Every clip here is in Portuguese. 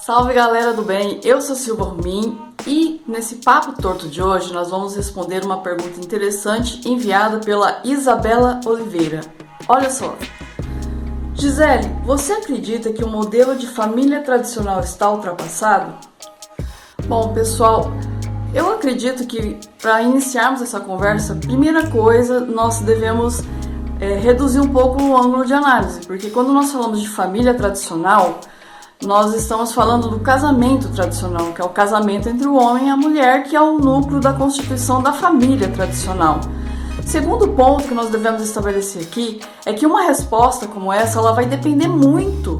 Salve galera do bem, eu sou Silva Rumin e nesse papo torto de hoje nós vamos responder uma pergunta interessante enviada pela Isabela Oliveira. Olha só. Gisele, você acredita que o modelo de família tradicional está ultrapassado? Bom, pessoal, eu acredito que para iniciarmos essa conversa, primeira coisa, nós devemos é, reduzir um pouco o ângulo de análise, porque quando nós falamos de família tradicional, nós estamos falando do casamento tradicional, que é o casamento entre o homem e a mulher, que é o núcleo da constituição da família tradicional. Segundo ponto que nós devemos estabelecer aqui é que uma resposta como essa ela vai depender muito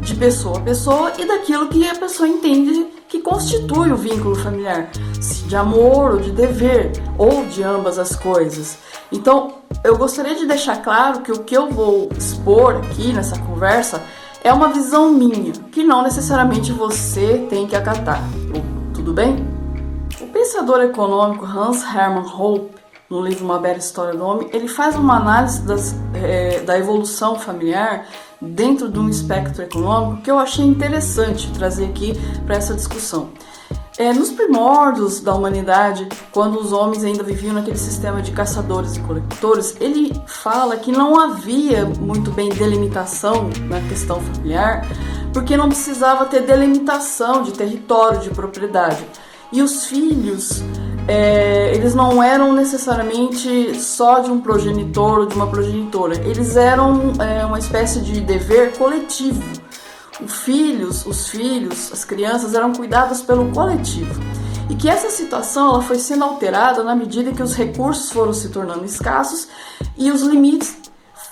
de pessoa a pessoa e daquilo que a pessoa entende que constitui o vínculo familiar, se de amor ou de dever, ou de ambas as coisas. Então, eu gostaria de deixar claro que o que eu vou expor aqui nessa conversa é uma visão minha, que não necessariamente você tem que acatar. Tudo bem? O pensador econômico Hans Hermann Hoppe, no livro Uma Bela História do Homem, ele faz uma análise das, é, da evolução familiar dentro de um espectro econômico que eu achei interessante trazer aqui para essa discussão. É, nos primórdios da humanidade, quando os homens ainda viviam naquele sistema de caçadores e coletores, ele fala que não havia muito bem delimitação na questão familiar, porque não precisava ter delimitação de território, de propriedade. E os filhos, é, eles não eram necessariamente só de um progenitor ou de uma progenitora, eles eram é, uma espécie de dever coletivo filhos, os filhos, as crianças eram cuidadas pelo coletivo. E que essa situação ela foi sendo alterada na medida que os recursos foram se tornando escassos e os limites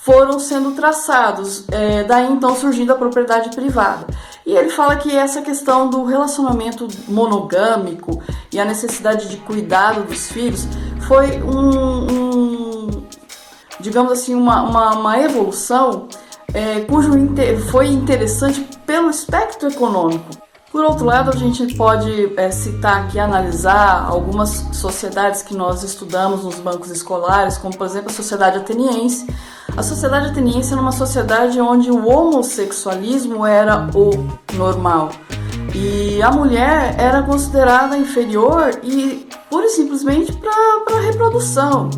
foram sendo traçados, é, daí então surgindo a propriedade privada. E ele fala que essa questão do relacionamento monogâmico e a necessidade de cuidado dos filhos foi um, um digamos assim, uma, uma, uma evolução é, cujo foi interessante pelo espectro econômico. Por outro lado, a gente pode é, citar aqui, analisar algumas sociedades que nós estudamos nos bancos escolares, como por exemplo a sociedade ateniense. A sociedade ateniense era uma sociedade onde o homossexualismo era o normal e a mulher era considerada inferior e pura e simplesmente para reprodução.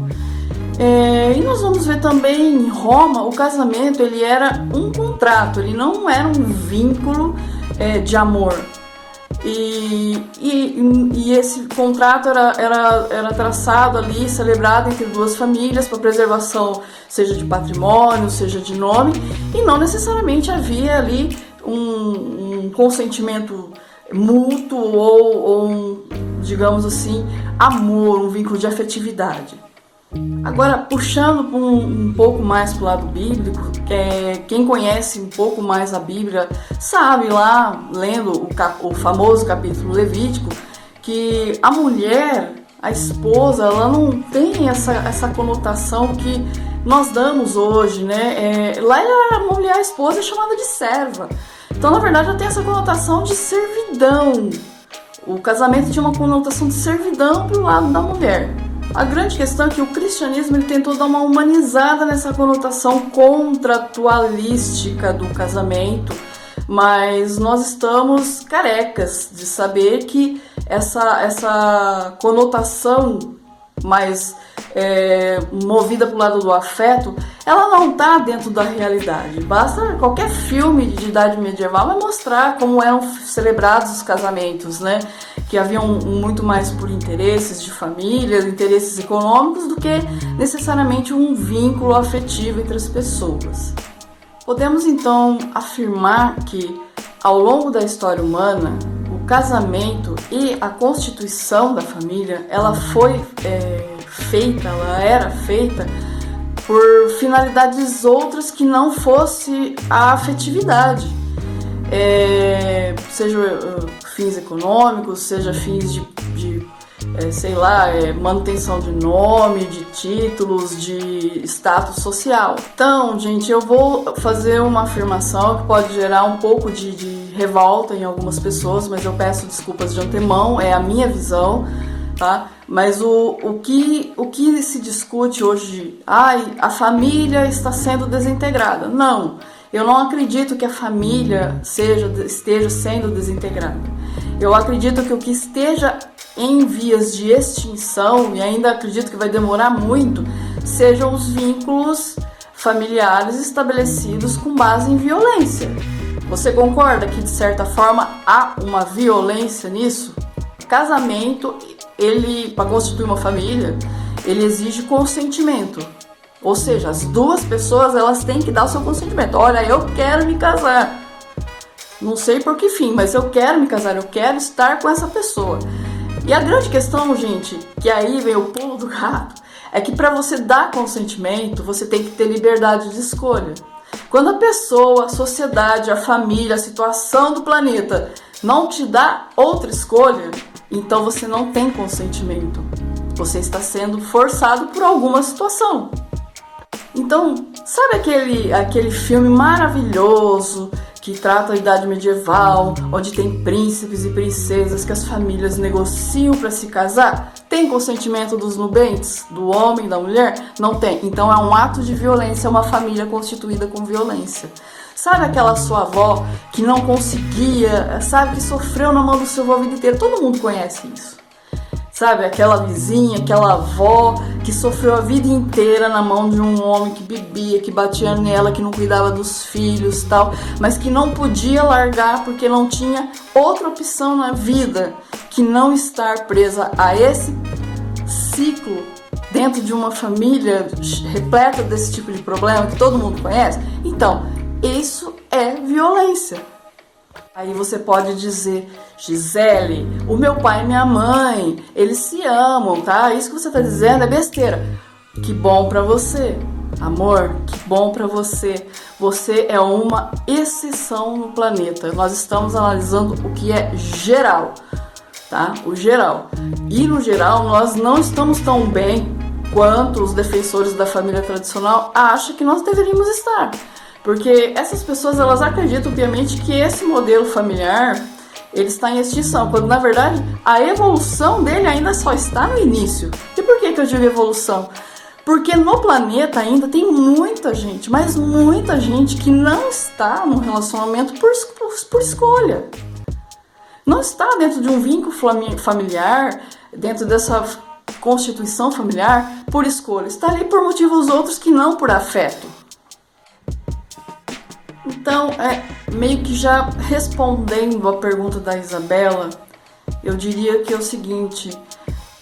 É, e nós vamos ver também em Roma, o casamento ele era um contrato, ele não era um vínculo é, de amor. E, e, e, esse contrato era, era, era traçado ali, celebrado entre duas famílias para preservação, seja de patrimônio, seja de nome, e não necessariamente havia ali um, um consentimento mútuo ou, ou um, digamos assim, amor, um vínculo de afetividade. Agora, puxando um, um pouco mais para o lado bíblico, é, quem conhece um pouco mais a Bíblia sabe lá, lendo o, cap, o famoso capítulo Levítico, que a mulher, a esposa, ela não tem essa, essa conotação que nós damos hoje, né? É, lá a mulher, a esposa, é chamada de serva. Então, na verdade, ela tem essa conotação de servidão. O casamento tinha uma conotação de servidão para o lado da mulher. A grande questão é que o cristianismo ele tentou dar uma humanizada nessa conotação contratualística do casamento, mas nós estamos carecas de saber que essa, essa conotação mais é, movida para o lado do afeto, ela não está dentro da realidade. Basta qualquer filme de idade medieval vai mostrar como eram celebrados os casamentos, né? Que haviam muito mais por interesses de família, interesses econômicos, do que necessariamente um vínculo afetivo entre as pessoas. Podemos então afirmar que, ao longo da história humana, casamento e a constituição da família, ela foi é, feita, ela era feita por finalidades outras que não fosse a afetividade. É, seja uh, fins econômicos, seja fins de, de é, sei lá, é, manutenção de nome, de títulos, de status social. Então, gente, eu vou fazer uma afirmação que pode gerar um pouco de, de revolta em algumas pessoas, mas eu peço desculpas de antemão, é a minha visão tá? Mas o, o, que, o que se discute hoje, ai, a família está sendo desintegrada. Não, Eu não acredito que a família seja, esteja sendo desintegrada. Eu acredito que o que esteja em vias de extinção, e ainda acredito que vai demorar muito, sejam os vínculos familiares estabelecidos com base em violência. Você concorda que de certa forma há uma violência nisso? Casamento, ele para constituir uma família, ele exige consentimento. Ou seja, as duas pessoas elas têm que dar o seu consentimento. Olha, eu quero me casar. Não sei por que fim, mas eu quero me casar, eu quero estar com essa pessoa. E a grande questão, gente, que aí vem o pulo do gato, é que para você dar consentimento, você tem que ter liberdade de escolha. Quando a pessoa, a sociedade, a família, a situação do planeta não te dá outra escolha, então você não tem consentimento. Você está sendo forçado por alguma situação. Então, sabe aquele, aquele filme maravilhoso que trata a idade medieval, onde tem príncipes e princesas que as famílias negociam para se casar? Tem consentimento dos nubentes, do homem, da mulher? Não tem. Então é um ato de violência, é uma família constituída com violência. Sabe aquela sua avó que não conseguia, sabe, que sofreu na mão do seu avô a vida inteira? Todo mundo conhece isso. Sabe, aquela vizinha, aquela avó que sofreu a vida inteira na mão de um homem que bebia, que batia nela, que não cuidava dos filhos, tal, mas que não podia largar porque não tinha outra opção na vida que não estar presa a esse ciclo dentro de uma família repleta desse tipo de problema que todo mundo conhece. Então, isso é violência. Aí você pode dizer, Gisele, o meu pai e minha mãe, eles se amam, tá? Isso que você tá dizendo é besteira. Que bom para você. Amor, que bom para você. Você é uma exceção no planeta. Nós estamos analisando o que é geral, tá? O geral. E no geral, nós não estamos tão bem quanto os defensores da família tradicional acham que nós deveríamos estar. Porque essas pessoas elas acreditam piamente que esse modelo familiar ele está em extinção, quando na verdade a evolução dele ainda só está no início. E por que, que eu digo evolução? Porque no planeta ainda tem muita gente, mas muita gente que não está num relacionamento por, por, por escolha. Não está dentro de um vínculo familiar, dentro dessa constituição familiar por escolha. Está ali por motivos outros que não por afeto. Então, é, meio que já respondendo a pergunta da Isabela, eu diria que é o seguinte: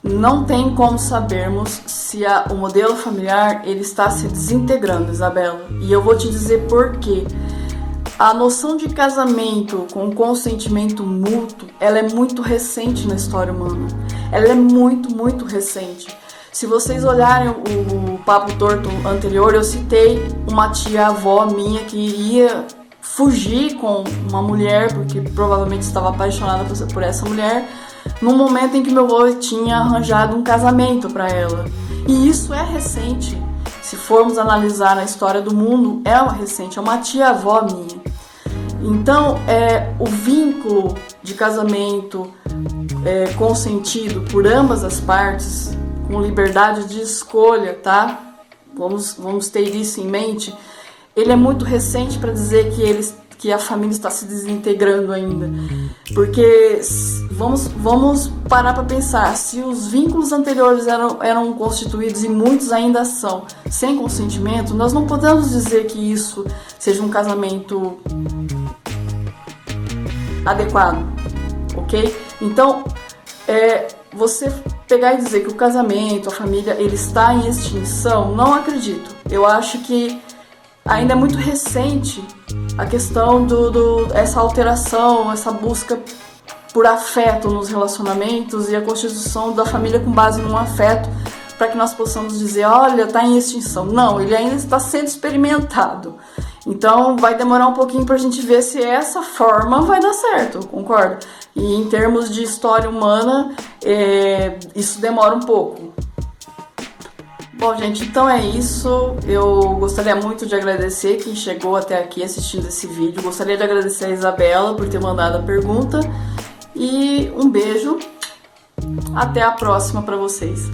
não tem como sabermos se a, o modelo familiar ele está se desintegrando, Isabela. E eu vou te dizer por quê. A noção de casamento com consentimento mútuo, ela é muito recente na história humana. Ela é muito, muito recente. Se vocês olharem o, papo torto anterior, eu citei uma tia-avó minha que iria fugir com uma mulher, porque provavelmente estava apaixonada por essa mulher, no momento em que meu avô tinha arranjado um casamento para ela. E isso é recente. Se formos analisar na história do mundo, é uma recente, é uma tia-avó minha. Então, é, o vínculo de casamento é, consentido por ambas as partes com liberdade de escolha, tá? Vamos, vamos ter isso em mente. Ele é muito recente para dizer que eles que a família está se desintegrando ainda. Porque vamos, vamos parar para pensar, se os vínculos anteriores eram, eram constituídos e muitos ainda são sem consentimento, nós não podemos dizer que isso seja um casamento adequado, ok? Então, é, você pegar e dizer que o casamento, a família, ele está em extinção, não acredito. Eu acho que ainda é muito recente a questão do, do essa alteração, essa busca por afeto nos relacionamentos e a constituição da família com base num afeto para que nós possamos dizer, olha, está em extinção. Não, ele ainda está sendo experimentado. Então vai demorar um pouquinho para a gente ver se essa forma vai dar certo, concorda? E em termos de história humana, é, isso demora um pouco. Bom, gente, então é isso. Eu gostaria muito de agradecer quem chegou até aqui assistindo esse vídeo. Gostaria de agradecer a Isabela por ter mandado a pergunta. E um beijo. Até a próxima para vocês.